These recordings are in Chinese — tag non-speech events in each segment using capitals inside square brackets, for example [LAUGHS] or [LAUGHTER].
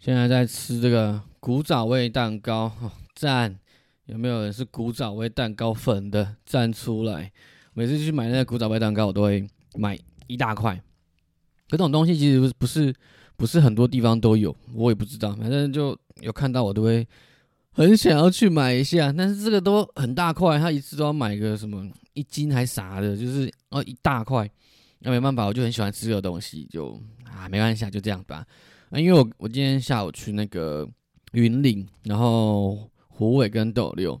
现在在吃这个古早味蛋糕，赞！有没有人是古早味蛋糕粉的？站出来！每次去买那个古早味蛋糕，我都会买一大块。可这种东西其实不是不是很多地方都有，我也不知道。反正就有看到，我都会很想要去买一下。但是这个都很大块，他一次都要买个什么一斤还啥的，就是哦一大块。那没办法，我就很喜欢吃这个东西，就啊没关系，就这样吧。啊，因为我我今天下午去那个云岭，然后虎尾跟斗六，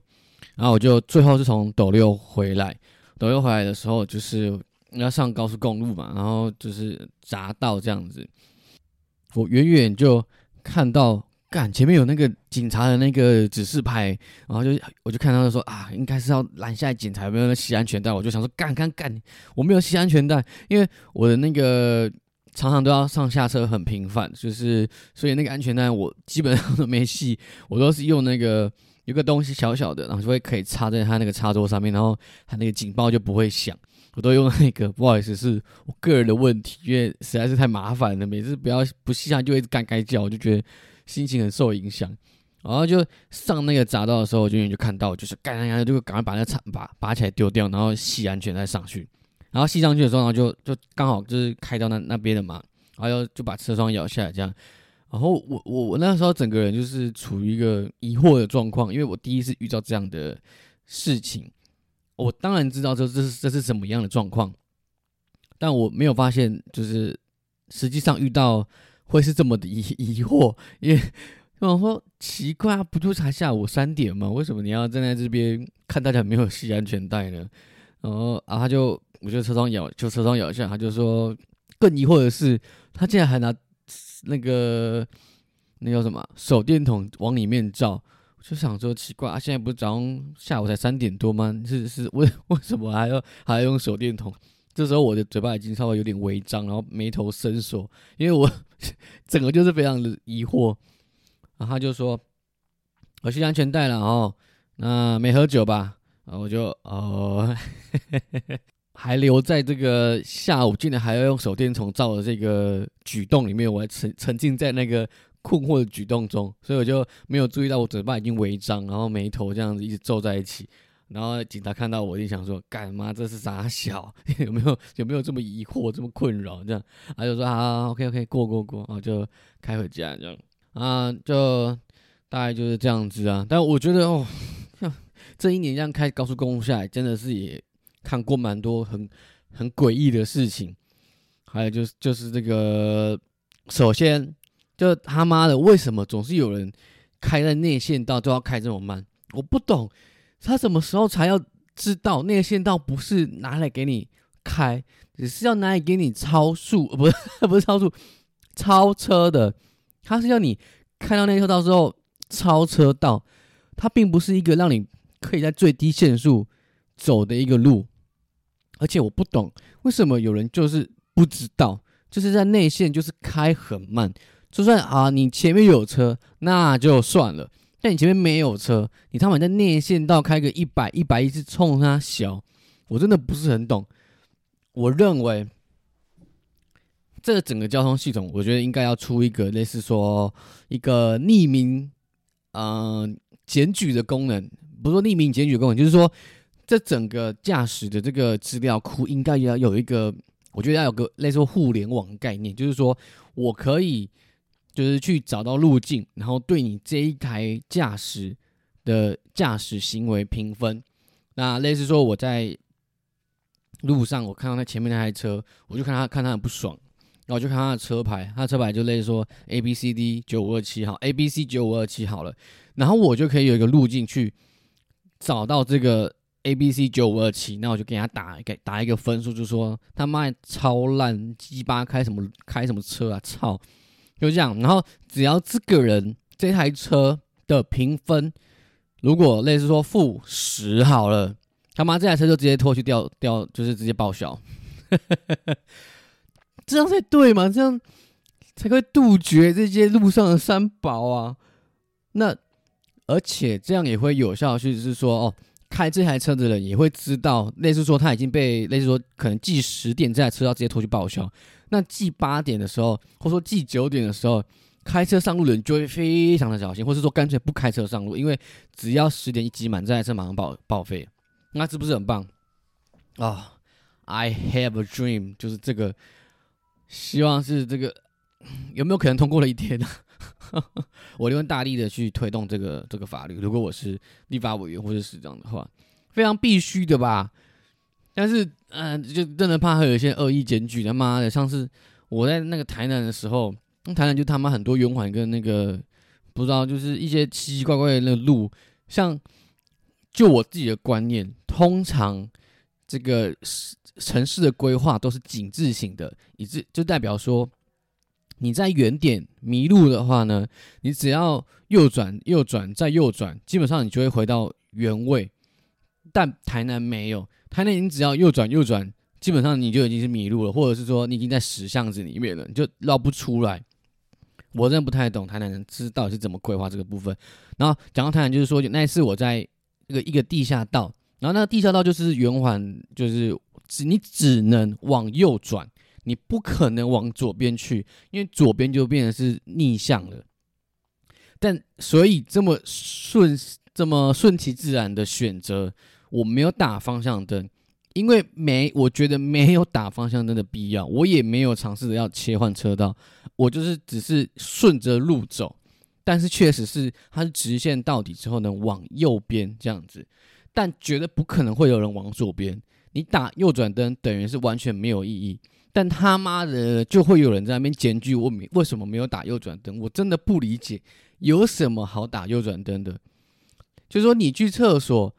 然后我就最后是从斗六回来。斗六回来的时候，就是要上高速公路嘛，然后就是匝道这样子。我远远就看到，干前面有那个警察的那个指示牌，然后就我就看到说啊，应该是要拦下来检查有没有系安全带。我就想说，干干干，我没有系安全带，因为我的那个。常常都要上下车很频繁，就是所以那个安全带我基本上都没系，我都是用那个有个东西小小的，然后就会可以插在它那个插座上面，然后它那个警报就不会响。我都用那个，不好意思，是我个人的问题，因为实在是太麻烦了，每次不要不系上就会干干叫，我就觉得心情很受影响。然后就上那个匝道的时候，我就远就看到，就是干干干，就赶快把那个插拔拔起来丢掉，然后系安全带上去。然后系上去的时候，然后就就刚好就是开到那那边的嘛，然后就把车窗摇下来这样。然后我我我那时候整个人就是处于一个疑惑的状况，因为我第一次遇到这样的事情。我当然知道这这是这是什么样的状况，但我没有发现就是实际上遇到会是这么的疑疑惑，因为我说奇怪啊，不就才下午三点吗？为什么你要站在这边看大家没有系安全带呢？然后啊他就。我就车窗摇，就车窗摇一下，他就说更疑惑的是，他竟然还拿那个那叫什么手电筒往里面照，我就想说奇怪啊，现在不是早上下午才三点多吗？是是为 [LAUGHS] 为什么还要还要用手电筒？这时候我的嘴巴已经稍微有点微张，然后眉头深锁，因为我 [LAUGHS] 整个就是非常的疑惑。然后他就说我系安全带了哦，那没喝酒吧？然后我就哦。[LAUGHS] 还留在这个下午，竟然还要用手电筒照的这个举动里面，我还沉沉浸在那个困惑的举动中，所以我就没有注意到我嘴巴已经微张，然后眉头这样子一直皱在一起。然后警察看到我，就想说：“干嘛这是傻小？[LAUGHS] 有没有有没有这么疑惑、这么困扰？”这样，他就说：“好，OK OK，过过过。”然后就开回家这样啊，就大概就是这样子啊。但我觉得哦，像 [LAUGHS] 这一年这样开高速公路下来，真的是也。看过蛮多很很诡异的事情，还有就是就是这个，首先就他妈的为什么总是有人开在内线道都要开这么慢？我不懂，他什么时候才要知道内线道不是拿来给你开，只是要拿来给你超速，[LAUGHS] 不是不是超速，超车的，他是要你开到内车道之后超车道，它并不是一个让你可以在最低限速走的一个路。而且我不懂为什么有人就是不知道，就是在内线就是开很慢，就算啊你前面有车那就算了，但你前面没有车，你他妈在内线道开个一百一百一是冲他小，我真的不是很懂。我认为这个整个交通系统，我觉得应该要出一个类似说一个匿名嗯检举的功能，不是说匿名检举功能，就是说。这整个驾驶的这个资料库应该要有一个，我觉得要有个类似互联网概念，就是说我可以就是去找到路径，然后对你这一台驾驶的驾驶行为评分。那类似说我在路上，我看到他前面那台车，我就看他看他很不爽，然后就看他的车牌，他的车牌就类似说 A B C D 九五二七号，A B C 九五二七好了，然后我就可以有一个路径去找到这个。A B C 九五二七，那我就给他打给打一个分数，就说他妈超烂鸡巴开什么开什么车啊，操！就这样，然后只要这个人这台车的评分，如果类似说负十好了，他妈这台车就直接拖去掉掉，就是直接报销。[LAUGHS] 这样才对嘛？这样才会杜绝这些路上的三宝啊。那而且这样也会有效，就是说哦。开这台车的人也会知道，类似说他已经被类似说可能记十点这台车要直接拖去报销，那记八点的时候，或者说记九点的时候，开车上路的人就会非常的小心，或是说干脆不开车上路，因为只要十点一挤满，这台车马上报报废。那是不是很棒啊？I have a dream，就是这个，希望是这个有没有可能通过了一天呢？[LAUGHS] 我就会大力的去推动这个这个法律。如果我是立法委员或者市长的话，非常必须的吧。但是，嗯，就真的怕会有一些恶意检举。他妈的，上次我在那个台南的时候，台南就他妈很多圆环跟那个不知道，就是一些奇奇怪怪的那个路。像就我自己的观念，通常这个城市的规划都是紧致型的，以致就代表说。你在原点迷路的话呢，你只要右转、右转再右转，基本上你就会回到原位。但台南没有，台南你只要右转、右转，基本上你就已经是迷路了，或者是说你已经在死巷子里面了，你就绕不出来。我真的不太懂台南人知道是怎么规划这个部分。然后讲到台南，就是说那一次我在一个一个地下道，然后那个地下道就是圆环，就是只你只能往右转。你不可能往左边去，因为左边就变成是逆向了。但所以这么顺、这么顺其自然的选择，我没有打方向灯，因为没，我觉得没有打方向灯的必要。我也没有尝试着要切换车道，我就是只是顺着路走。但是确实是它是直线到底之后呢，往右边这样子，但绝对不可能会有人往左边。你打右转灯等于是完全没有意义。但他妈的就会有人在那边检举我，为什么没有打右转灯？我真的不理解，有什么好打右转灯的？就是说你去厕所，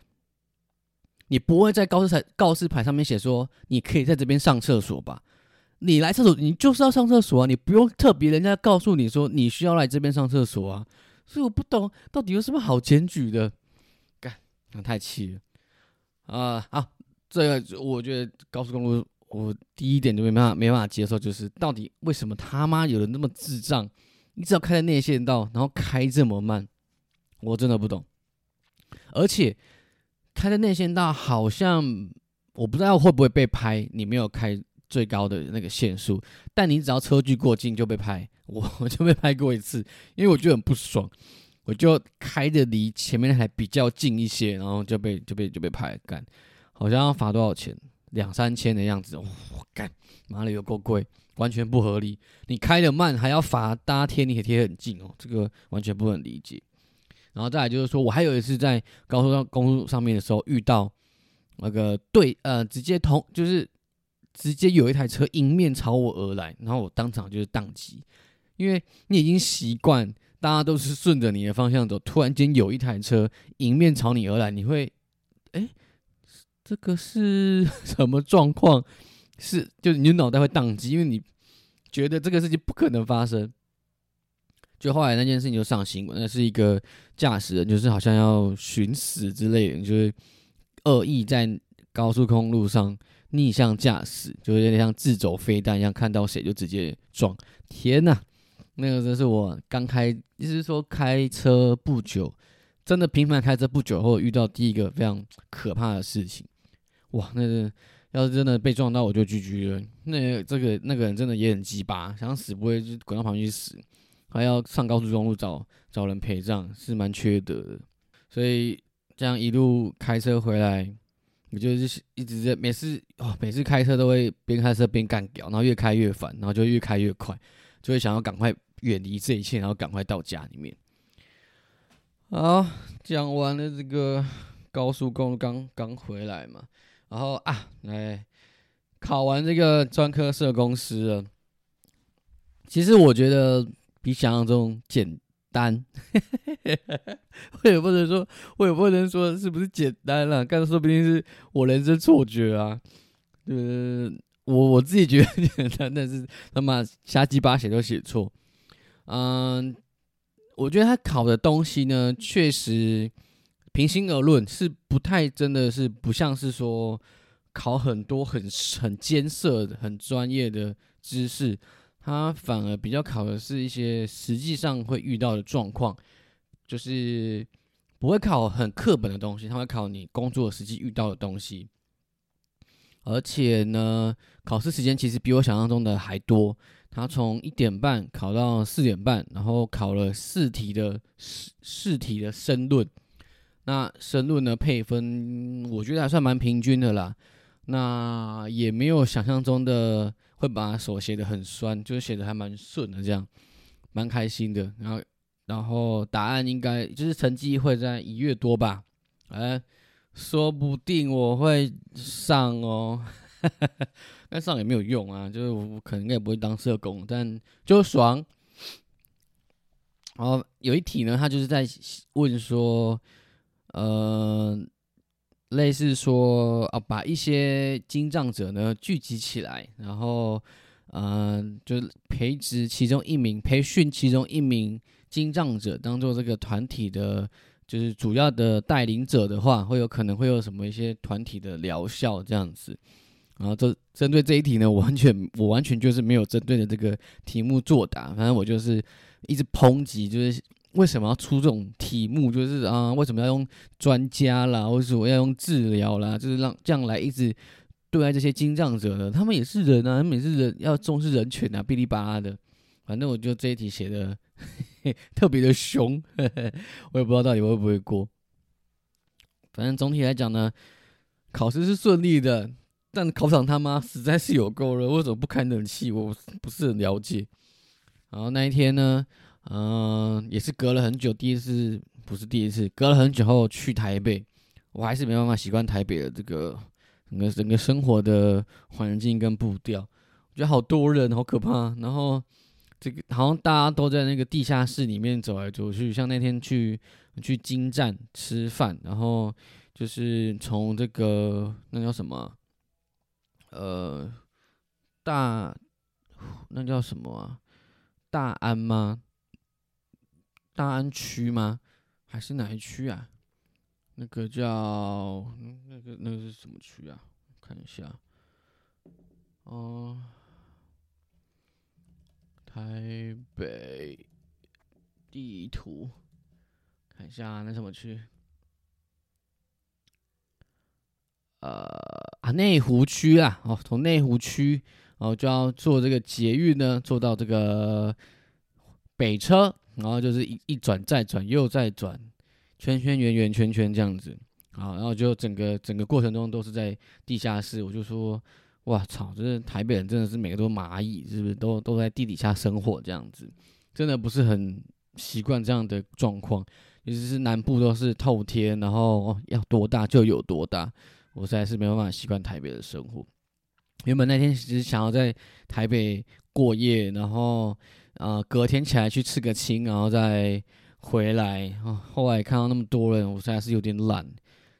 你不会在告示牌告示牌上面写说你可以在这边上厕所吧？你来厕所，你就是要上厕所啊，你不用特别人家告诉你说你需要来这边上厕所啊。所以我不懂到底有什么好检举的？干，那太气了啊！好，这个我觉得高速公路。我第一点就没办法没办法接受，就是到底为什么他妈有人那么智障？你只要开在内线道，然后开这么慢，我真的不懂。而且开在内线道，好像我不知道会不会被拍。你没有开最高的那个限速，但你只要车距过近就被拍。我就被拍过一次，因为我觉得很不爽，我就开的离前面那台比较近一些，然后就被就被就被拍干，好像要罚多少钱？两三千的样子，我干，妈的有够贵，完全不合理。你开的慢还要罚，大家贴你也贴很近哦，这个完全不能理解。然后再来就是说，我还有一次在高速上公路上面的时候遇到那个对呃，直接同就是直接有一台车迎面朝我而来，然后我当场就是宕机，因为你已经习惯大家都是顺着你的方向走，突然间有一台车迎面朝你而来，你会哎。这个是什么状况？是，就是你脑袋会宕机，因为你觉得这个事情不可能发生。就后来那件事情就上新闻，那是一个驾驶人，就是好像要寻死之类的，就是恶意在高速公路上逆向驾驶，就有点像自走飞弹一样，看到谁就直接撞。天呐，那个真是我刚开，意思是说开车不久，真的频繁开车不久后遇到第一个非常可怕的事情。哇，那个要是真的被撞到，我就 GG 了。那这个那个人真的也很鸡巴，想死不会就滚到旁边去死，还要上高速公路找找人陪葬，是蛮缺德的。所以这样一路开车回来，我就是一直在每次哦，每次开车都会边开车边干掉，然后越开越烦，然后就越开越快，就会想要赶快远离这一切，然后赶快到家里面。好，讲完了这个高速公路，刚刚回来嘛。然后啊，来考完这个专科社公司了。其实我觉得比想象中简单，[LAUGHS] 我也不能说，我也不能说是不是简单了，但说不定是我人生错觉啊。呃，我我自己觉得简单，但是他妈瞎鸡巴写都写错。嗯，我觉得他考的东西呢，确实。平心而论，是不太真的是不像是说考很多很很艰涩、很专业的知识，它反而比较考的是一些实际上会遇到的状况，就是不会考很课本的东西，它会考你工作实际遇到的东西。而且呢，考试时间其实比我想象中的还多，他从一点半考到四点半，然后考了四题的试试题的申论。那申论的配分，我觉得还算蛮平均的啦。那也没有想象中的会把手写的很酸，就是写的还蛮顺的，这样蛮开心的。然后，然后答案应该就是成绩会在一月多吧？哎，说不定我会上哦。[LAUGHS] 但上也没有用啊，就是我可能也不会当社工，但就爽。然后有一题呢，他就是在问说，呃，类似说啊，把一些精障者呢聚集起来，然后，嗯，就培植其中一名，培训其中一名精障者，当做这个团体的，就是主要的带领者的话，会有可能会有什么一些团体的疗效这样子。然后这针对这一题呢，我完全我完全就是没有针对的这个题目作答，反正我就是一直抨击，就是为什么要出这种题目，就是啊为什么要用专家啦，或者说要用治疗啦，就是让这样来一直对待这些精障者呢？他们也是人啊，他们也是人，要重视人权啊，哔哩吧啦的。反正我就这一题写的 [LAUGHS] 特别的凶，我也不知道到底会不会过。反正总体来讲呢，考试是顺利的。但考场他妈实在是有够热，为什么不开冷气？我不是很了解。然后那一天呢，嗯，也是隔了很久，第一次不是第一次，隔了很久后去台北，我还是没办法习惯台北的这个整个整个生活的环境跟步调。我觉得好多人，好可怕。然后这个好像大家都在那个地下室里面走来走去，像那天去去金站吃饭，然后就是从这个那叫什么？呃，大那叫什么啊？大安吗？大安区吗？还是哪一区啊？那个叫那个那个是什么区啊？看一下，哦，台北地图，看一下那什么区？呃啊，内湖区啊，哦，从内湖区，然后就要坐这个捷运呢，坐到这个北车，然后就是一一转再转又再转，圈圈圆圆圈圈这样子，啊，然后就整个整个过程中都是在地下室，我就说，哇操，这台北人真的是每个都蚂蚁，是不是都都在地底下生活这样子，真的不是很习惯这样的状况，尤其是南部都是透天，然后要多大就有多大。我实在是没办法习惯台北的生活。原本那天只是想要在台北过夜，然后啊隔天起来去吃个青，然后再回来。啊，后来看到那么多人，我实在是有点懒。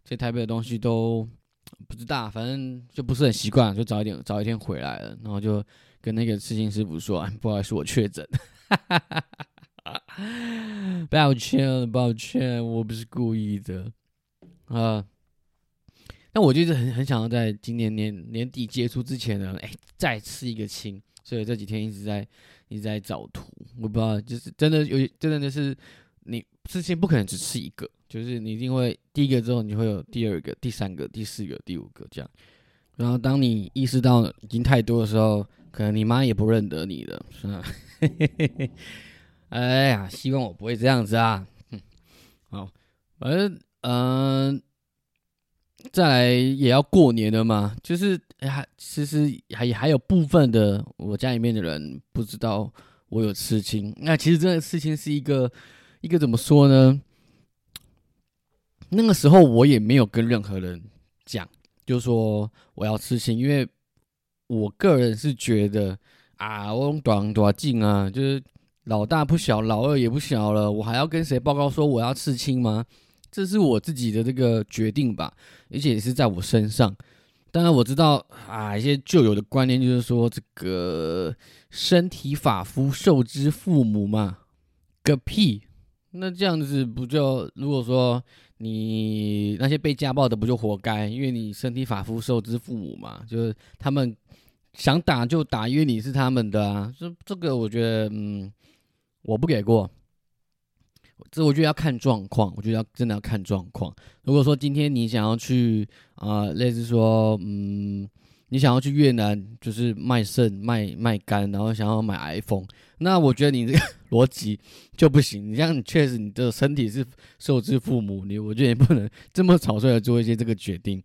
这台北的东西都不知道，反正就不是很习惯，就早一点早一天回来了。然后就跟那个刺青师傅说：“不好意思，我确诊。[LAUGHS] ”抱歉，抱歉，我不是故意的啊。那我就是很很想要在今年年年底结束之前呢，哎，再吃一个青，所以这几天一直在一直在找图。我不知道，就是真的有，真的就是你吃青不可能只吃一个，就是你一定会第一个之后，你会有第二个、第三个、第四个、第五个这样。然后当你意识到已经太多的时候，可能你妈也不认得你了，是吧？[LAUGHS] 哎呀，希望我不会这样子啊。好，反正嗯。再来也要过年了嘛，就是还其实还还有部分的我家里面的人不知道我有刺青。那其实这个事情是一个一个怎么说呢？那个时候我也没有跟任何人讲，就说我要刺青，因为我个人是觉得啊，我短短近啊，就是老大不小，老二也不小了，我还要跟谁报告说我要刺青吗？这是我自己的这个决定吧，而且也是在我身上。当然我知道啊，一些旧有的观念就是说，这个身体发肤受之父母嘛，个屁！那这样子不就，如果说你那些被家暴的不就活该？因为你身体发肤受之父母嘛，就是他们想打就打，因为你是他们的啊。这这个我觉得，嗯，我不给过。这我觉得要看状况，我觉得要真的要看状况。如果说今天你想要去啊，类似说，嗯，你想要去越南就是卖肾卖卖肝，然后想要买 iPhone，那我觉得你这个 [LAUGHS] 逻辑就不行。你这样确实你的身体是受之父母，你我觉得也不能这么草率的做一些这个决定，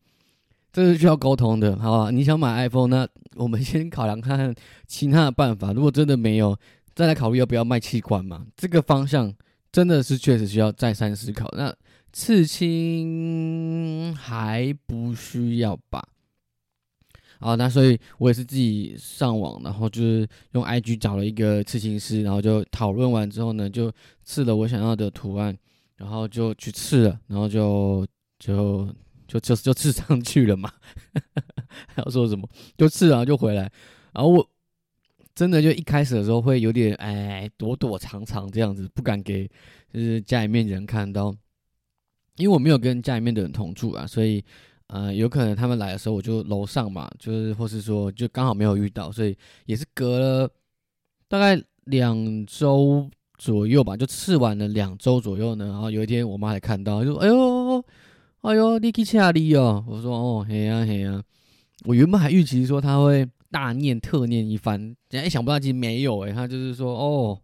这是需要沟通的，好吧？你想买 iPhone，那我们先考量看看其他的办法。如果真的没有，再来考虑要不要卖器官嘛？这个方向真的是确实需要再三思考。那刺青还不需要吧？好，那所以我也是自己上网，然后就是用 IG 找了一个刺青师，然后就讨论完之后呢，就刺了我想要的图案，然后就去刺了，然后就就就就就刺上去了嘛。还要说什么？就刺然后就回来，[LAUGHS] 然后我。真的就一开始的时候会有点哎躲躲藏藏这样子，不敢给就是家里面人看到，因为我没有跟家里面的人同住啊，所以呃有可能他们来的时候我就楼上嘛，就是或是说就刚好没有遇到，所以也是隔了大概两周左右吧，就吃完了两周左右呢，然后有一天我妈才看到，就说哎呦哎呦你去哪里哦？我说哦嘿呀嘿呀，我原本还预期说他会。大念特念一番，人家想不到其实没有哎，他就是说哦，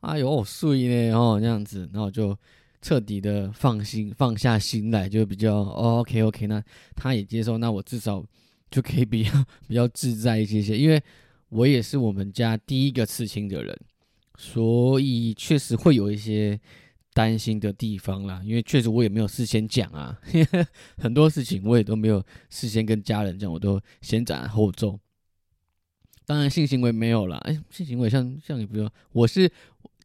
哎呦碎呢哦这样子，然后就彻底的放心放下心来，就比较 OK OK，那他也接受，那我至少就可以比较 [LAUGHS] 比较自在一些些，因为我也是我们家第一个刺青的人，所以确实会有一些担心的地方啦，因为确实我也没有事先讲啊，[LAUGHS] 很多事情我也都没有事先跟家人讲，我都先斩后奏。当然，性行为没有了。哎，性行为像像你不用，我是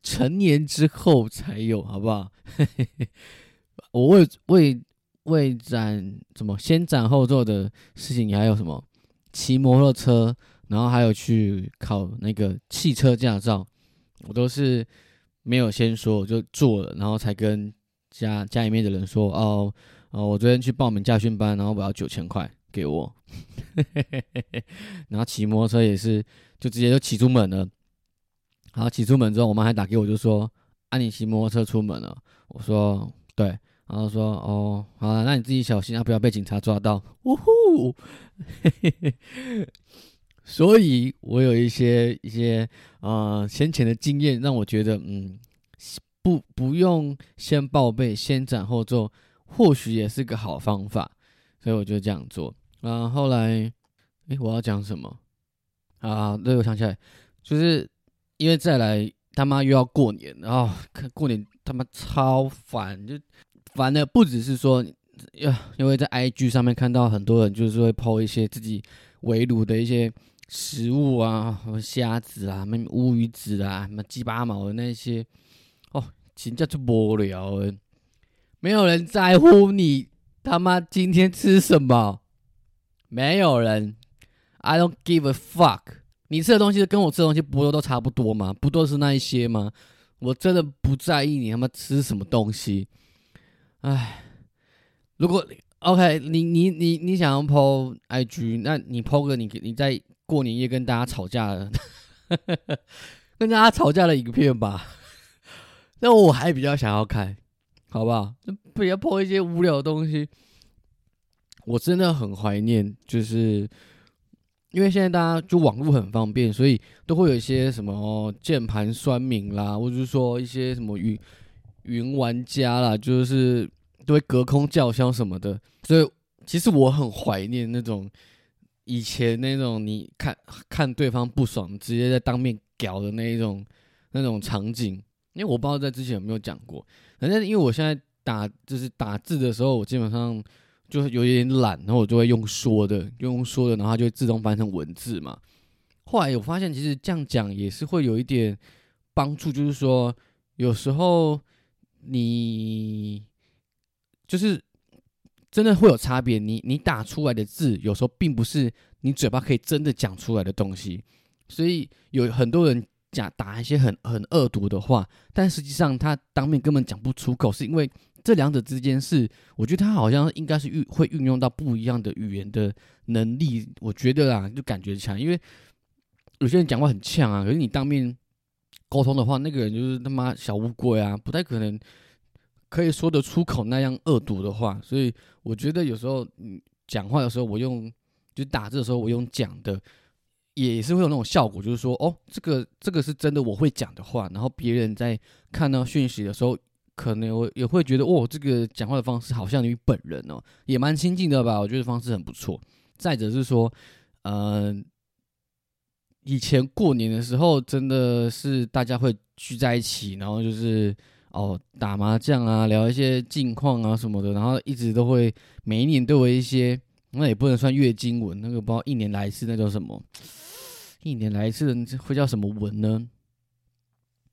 成年之后才有，好不好？[LAUGHS] 我为为为斩怎么先斩后奏的事情，你还有什么？骑摩托车，然后还有去考那个汽车驾照，我都是没有先说，我就做了，然后才跟家家里面的人说，哦哦，我昨天去报名驾训班，然后我要九千块。给我，[LAUGHS] 然后骑摩托车也是，就直接就骑出门了。然后骑出门之后，我妈还打给我，就说：“啊，你骑摩托车出门了？”我说：“对。”然后说：“哦，好了，那你自己小心啊，不要被警察抓到。”呜呼！[LAUGHS] 所以，我有一些一些呃先前的经验，让我觉得，嗯，不不用先报备，先斩后奏，或许也是个好方法。所以我就这样做。啊，后来，哎，我要讲什么？啊，对，我想起来，就是因为再来他妈又要过年，然后过年他妈超烦，就烦的不只是说，呀，因为在 IG 上面看到很多人就是会 po 一些自己围炉的一些食物啊，什么虾子啊，什么乌鱼子啊，什么鸡巴毛的那些，哦，真叫做无聊，没有人在乎你他妈今天吃什么。没有人，I don't give a fuck。你吃的东西跟我吃的东西不都都差不多吗？不都是那一些吗？我真的不在意你他妈吃什么东西。唉，如果 OK，你你你你想要 PO IG，那你 PO 个你你在过年夜跟大家吵架了，[LAUGHS] 跟大家吵架的影片吧。那我还比较想要看，好不好？不要 PO 一些无聊的东西。我真的很怀念，就是因为现在大家就网络很方便，所以都会有一些什么键盘酸民啦，或者是说一些什么云云玩家啦，就是都会隔空叫嚣什么的。所以其实我很怀念那种以前那种你看看对方不爽，直接在当面屌的那一种那种场景。因为我不知道在之前有没有讲过，反正因为我现在打就是打字的时候，我基本上。就是有一点懒，然后我就会用说的，用说的，然后它就会自动翻成文字嘛。后来我发现，其实这样讲也是会有一点帮助，就是说有时候你就是真的会有差别。你你打出来的字，有时候并不是你嘴巴可以真的讲出来的东西。所以有很多人讲打一些很很恶毒的话，但实际上他当面根本讲不出口，是因为。这两者之间是，我觉得他好像应该是运会运用到不一样的语言的能力。我觉得啊，就感觉强，因为有些人讲话很呛啊，可是你当面沟通的话，那个人就是他妈小乌龟啊，不太可能可以说得出口那样恶毒的话。所以我觉得有时候讲话的时候，我用就打字的时候我用讲的，也是会有那种效果，就是说哦，这个这个是真的我会讲的话，然后别人在看到讯息的时候，可能我也会觉得哦，这个讲话的方式好像你本人哦，也蛮亲近的吧？我觉得方式很不错。再者是说，嗯。以前过年的时候，真的是大家会聚在一起，然后就是哦打麻将啊，聊一些近况啊什么的，然后一直都会每一年都有一些，那也不能算月经文，那个不知道一年来一次那叫什么，一年来一次会叫什么文呢？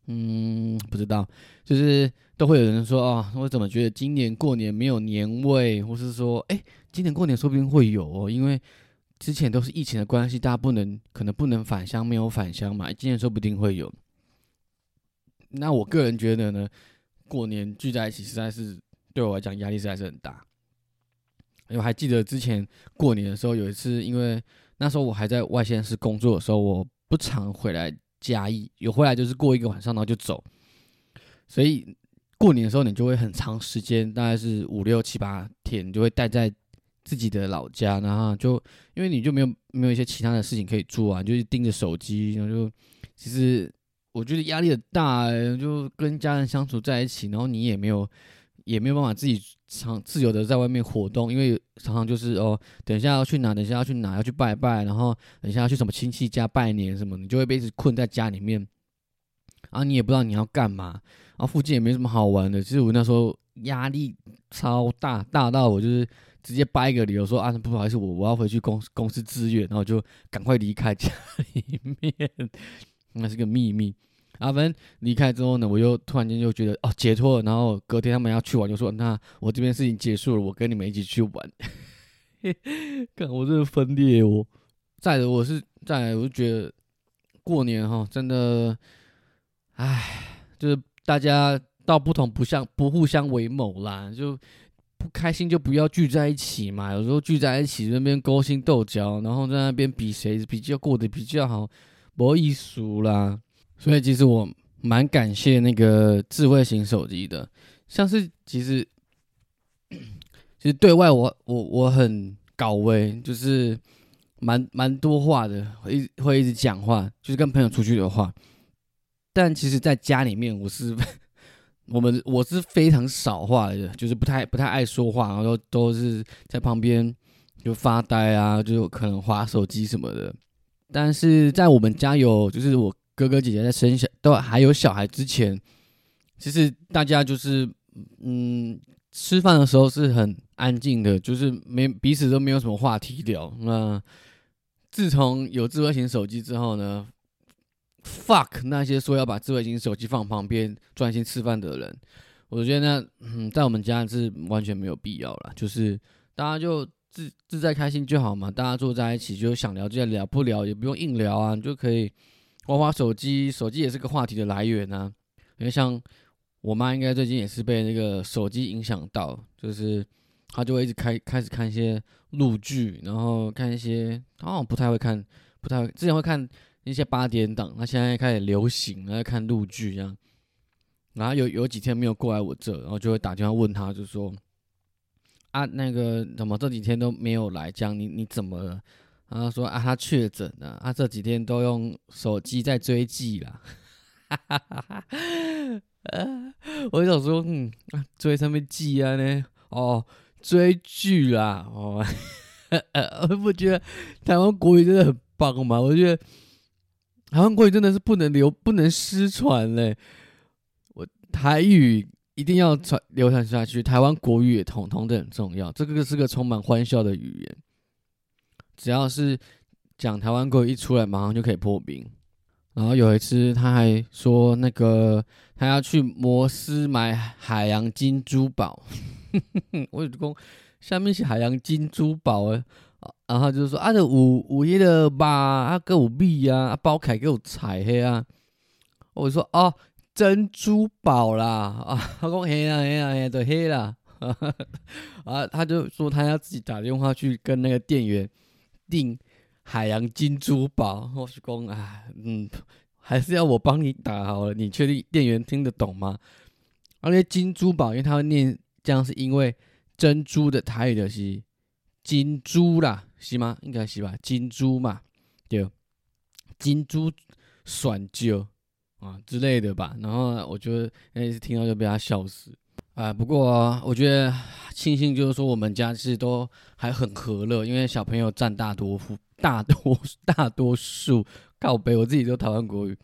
嗯，不知道，就是都会有人说啊，我怎么觉得今年过年没有年味，或是说，哎，今年过年说不定会有哦，因为。之前都是疫情的关系，大家不能可能不能返乡，没有返乡嘛。今年说不定会有。那我个人觉得呢，过年聚在一起实在是对我来讲压力实在是很大。因为还记得之前过年的时候，有一次，因为那时候我还在外县市工作的时候，我不常回来嘉义，有回来就是过一个晚上，然后就走。所以过年的时候，你就会很长时间，大概是五六七八天，你就会待在。自己的老家，然后就因为你就没有没有一些其他的事情可以做啊，就是盯着手机，然后就其实我觉得压力很大，就跟家人相处在一起，然后你也没有也没有办法自己常自由的在外面活动，因为常常就是哦，等一下要去哪，等一下要去哪，要去拜拜，然后等一下要去什么亲戚家拜年什么，你就会被一直困在家里面，然后你也不知道你要干嘛，然后附近也没什么好玩的，其实我那时候压力超大，大到我就是。直接掰一个理由说啊，不好意思，我我要回去公公司自愿，然后就赶快离开家里面，[LAUGHS] 那是个秘密。阿芬离开之后呢，我又突然间就觉得哦解脱了，然后隔天他们要去玩，就说那我这边事情结束了，我跟你们一起去玩。[LAUGHS] 看我这分裂哦。再者，我是再，我就觉得过年哈，真的，唉，就是大家道不同不相不互相为谋啦，就。不开心就不要聚在一起嘛，有时候聚在一起那边勾心斗角，然后在那边比谁比较过得比较好，不艺术啦。所以其实我蛮感谢那个智慧型手机的，像是其实其实对外我我我很搞威，就是蛮蛮多话的，会会一直讲话，就是跟朋友出去的话。但其实在家里面我是。[LAUGHS] 我们我是非常少话的，就是不太不太爱说话，然后都是在旁边就发呆啊，就可能划手机什么的。但是在我们家有，就是我哥哥姐姐在生小都还有小孩之前，其实大家就是嗯吃饭的时候是很安静的，就是没彼此都没有什么话题聊。那自从有智慧型手机之后呢？fuck 那些说要把智慧型手机放旁边专心吃饭的人，我觉得那嗯，在我们家是完全没有必要了。就是大家就自自在开心就好嘛，大家坐在一起就想聊就聊，不聊也不用硬聊啊，你就可以玩玩手机，手机也是个话题的来源啊。因为像我妈应该最近也是被那个手机影响到，就是她就会一直开开始看一些录剧，然后看一些好像不太会看，不太会之前会看。一些八点档，她现在开始流行，在看录剧这样。然后有有几天没有过来我这，然后就会打电话问她，就说：“啊，那个怎么这几天都没有来？这样你你怎么？”然后说：“啊，他确诊了，他这几天都用手机在追剧啦。[LAUGHS] ”我想说，嗯，追什么剧啊呢？哦，追剧啦！哦，[LAUGHS] 我不觉得台湾国语真的很棒吗？我觉得。台湾国语真的是不能流、不能失传嘞！我台语一定要传流传下去，台湾国语也同同的很重要。这个是个充满欢笑的语言，只要是讲台湾国一出来，马上就可以破冰。然后有一次他还说，那个他要去摩斯买海洋金珠宝，[LAUGHS] 我有讲下面是海洋金珠宝诶。然后就是说啊，这有有迄个肉啊，搁有币啊，啊包起来有菜嘿啊。我说哦，珍珠宝啦 [LAUGHS] 啊，他讲嘿啦嘿啦嘿就嘿啦。[LAUGHS] 啊，他就说他要自己打电话去跟那个店员定海洋金珠宝。我是讲啊，嗯，还是要我帮你打好了。你确定店员听得懂吗？而且金珠宝，因为他会念这样，是因为珍珠的台语的是。金珠啦，是吗？应该是吧，金珠嘛，对，金珠选酒啊之类的吧。然后我觉得那次听到就被他笑死啊。不过我觉得庆幸就是说我们家是都还很和乐，因为小朋友占大多数，大多大多数告北，我自己都台湾国语，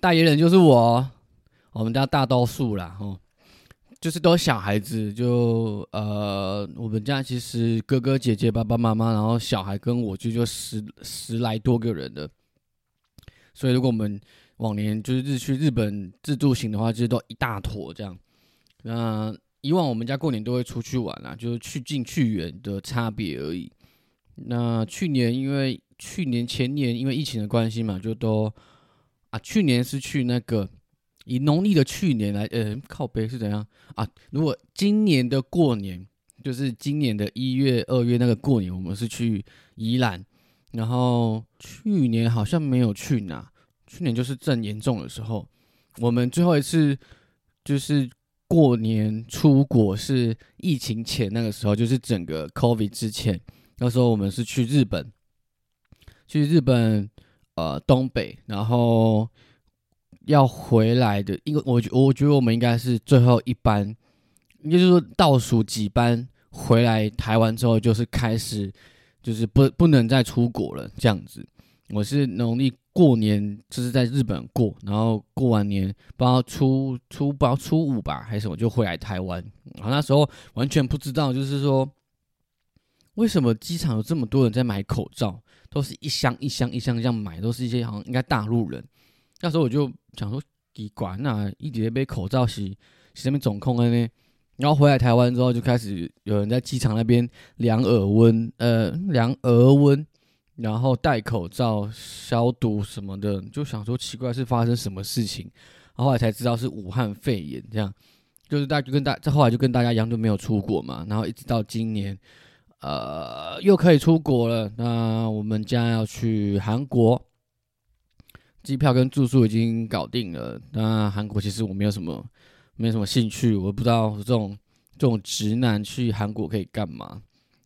大爷人就是我，我们家大多数啦，哦。就是都小孩子，就呃，我们家其实哥哥姐姐、爸爸妈妈，然后小孩跟我就就十十来多个人的。所以如果我们往年就是日去日本自助行的话，就是都一大坨这样。那以往我们家过年都会出去玩啊，就是去近去远的差别而已。那去年因为去年前年因为疫情的关系嘛，就都啊，去年是去那个。以农历的去年来，呃，靠背是怎样啊？如果今年的过年，就是今年的一月、二月那个过年，我们是去宜兰，然后去年好像没有去哪，去年就是正严重的时候，我们最后一次就是过年出国是疫情前那个时候，就是整个 COVID 之前，那时候我们是去日本，去日本呃东北，然后。要回来的，因为我觉我觉得我们应该是最后一班，应该就是说倒数几班回来台湾之后，就是开始就是不不能再出国了这样子。我是农历过年就是在日本过，然后过完年不知道初初不知道初五吧还是什么就回来台湾，然后那时候完全不知道，就是说为什么机场有这么多人在买口罩，都是一箱一箱一箱这样买，都是一些好像应该大陆人。那时候我就想说，你管，那一直被口罩洗，洗什么总控的呢？然后回来台湾之后，就开始有人在机场那边量耳温，呃，量额温，然后戴口罩、消毒什么的，就想说奇怪是发生什么事情。后来才知道是武汉肺炎，这样就是大家就跟大，再后来就跟大家一样都没有出国嘛。然后一直到今年，呃，又可以出国了。那我们将要去韩国。机票跟住宿已经搞定了。那韩国其实我没有什么，没有什么兴趣。我不知道这种这种直男去韩国可以干嘛。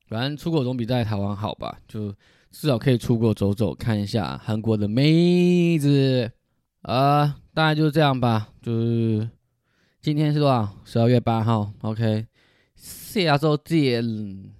反正出国总比在台湾好吧？就至少可以出国走走，看一下韩国的妹子。啊，大概就是这样吧。就是今天是多少？十二月八号。OK，下周见。